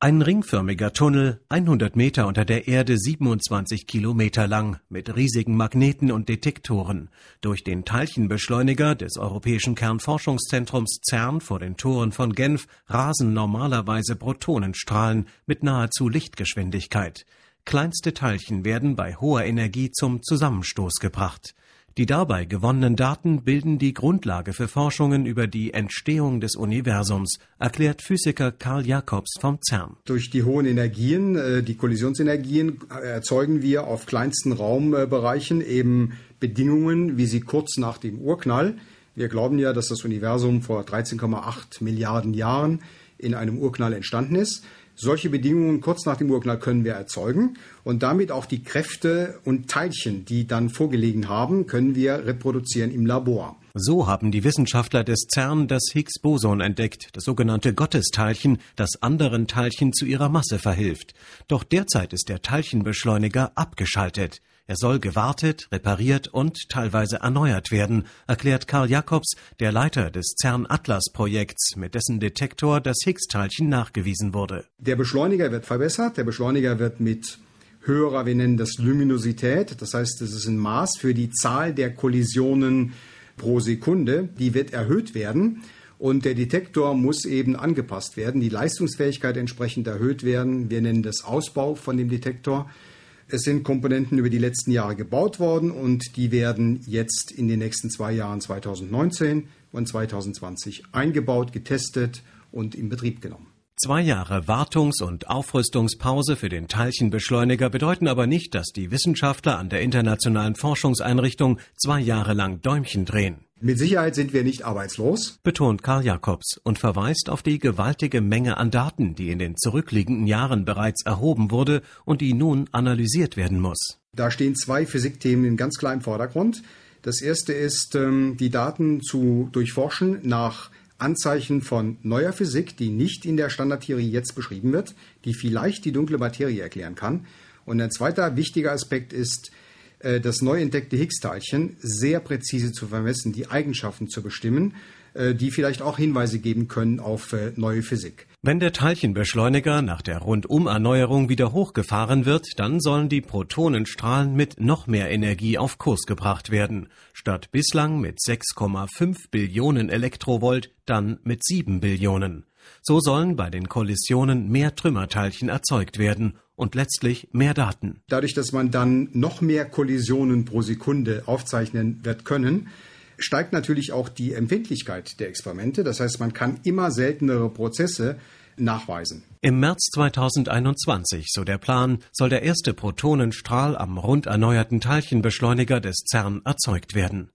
Ein ringförmiger Tunnel, 100 Meter unter der Erde, 27 Kilometer lang, mit riesigen Magneten und Detektoren. Durch den Teilchenbeschleuniger des Europäischen Kernforschungszentrums CERN vor den Toren von Genf rasen normalerweise Protonenstrahlen mit nahezu Lichtgeschwindigkeit. Kleinste Teilchen werden bei hoher Energie zum Zusammenstoß gebracht. Die dabei gewonnenen Daten bilden die Grundlage für Forschungen über die Entstehung des Universums, erklärt Physiker Karl Jacobs vom CERN. Durch die hohen Energien, äh, die Kollisionsenergien, erzeugen wir auf kleinsten Raumbereichen eben Bedingungen, wie sie kurz nach dem Urknall wir glauben ja, dass das Universum vor 13,8 Milliarden Jahren in einem Urknall entstanden ist. Solche Bedingungen kurz nach dem Urknall können wir erzeugen und damit auch die Kräfte und Teilchen, die dann vorgelegen haben, können wir reproduzieren im Labor. So haben die Wissenschaftler des CERN das Higgs-Boson entdeckt, das sogenannte Gottesteilchen, das anderen Teilchen zu ihrer Masse verhilft. Doch derzeit ist der Teilchenbeschleuniger abgeschaltet. Er soll gewartet, repariert und teilweise erneuert werden, erklärt Karl Jacobs, der Leiter des CERN-Atlas-Projekts, mit dessen Detektor das Higgs-Teilchen nachgewiesen wurde. Der Beschleuniger wird verbessert, der Beschleuniger wird mit höherer, wir nennen das Luminosität, das heißt, es ist ein Maß für die Zahl der Kollisionen pro Sekunde, die wird erhöht werden. Und der Detektor muss eben angepasst werden, die Leistungsfähigkeit entsprechend erhöht werden. Wir nennen das Ausbau von dem Detektor. Es sind Komponenten über die letzten Jahre gebaut worden und die werden jetzt in den nächsten zwei Jahren 2019 und 2020 eingebaut, getestet und in Betrieb genommen. Zwei Jahre Wartungs- und Aufrüstungspause für den Teilchenbeschleuniger bedeuten aber nicht, dass die Wissenschaftler an der Internationalen Forschungseinrichtung zwei Jahre lang Däumchen drehen. Mit Sicherheit sind wir nicht arbeitslos, betont Karl Jacobs und verweist auf die gewaltige Menge an Daten, die in den zurückliegenden Jahren bereits erhoben wurde und die nun analysiert werden muss. Da stehen zwei Physikthemen in ganz klar im Vordergrund. Das erste ist, ähm, die Daten zu durchforschen nach Anzeichen von neuer Physik, die nicht in der Standardtheorie jetzt beschrieben wird, die vielleicht die dunkle Materie erklären kann. Und ein zweiter wichtiger Aspekt ist, das neu entdeckte Higgs-Teilchen sehr präzise zu vermessen, die Eigenschaften zu bestimmen, äh, die vielleicht auch Hinweise geben können auf äh, neue Physik. Wenn der Teilchenbeschleuniger nach der Rundumerneuerung wieder hochgefahren wird, dann sollen die Protonenstrahlen mit noch mehr Energie auf Kurs gebracht werden. Statt bislang mit 6,5 Billionen Elektrovolt dann mit 7 Billionen. So sollen bei den Kollisionen mehr Trümmerteilchen erzeugt werden und letztlich mehr Daten. Dadurch, dass man dann noch mehr Kollisionen pro Sekunde aufzeichnen wird können, steigt natürlich auch die Empfindlichkeit der Experimente. Das heißt, man kann immer seltenere Prozesse nachweisen. Im März 2021, so der Plan, soll der erste Protonenstrahl am rund erneuerten Teilchenbeschleuniger des CERN erzeugt werden.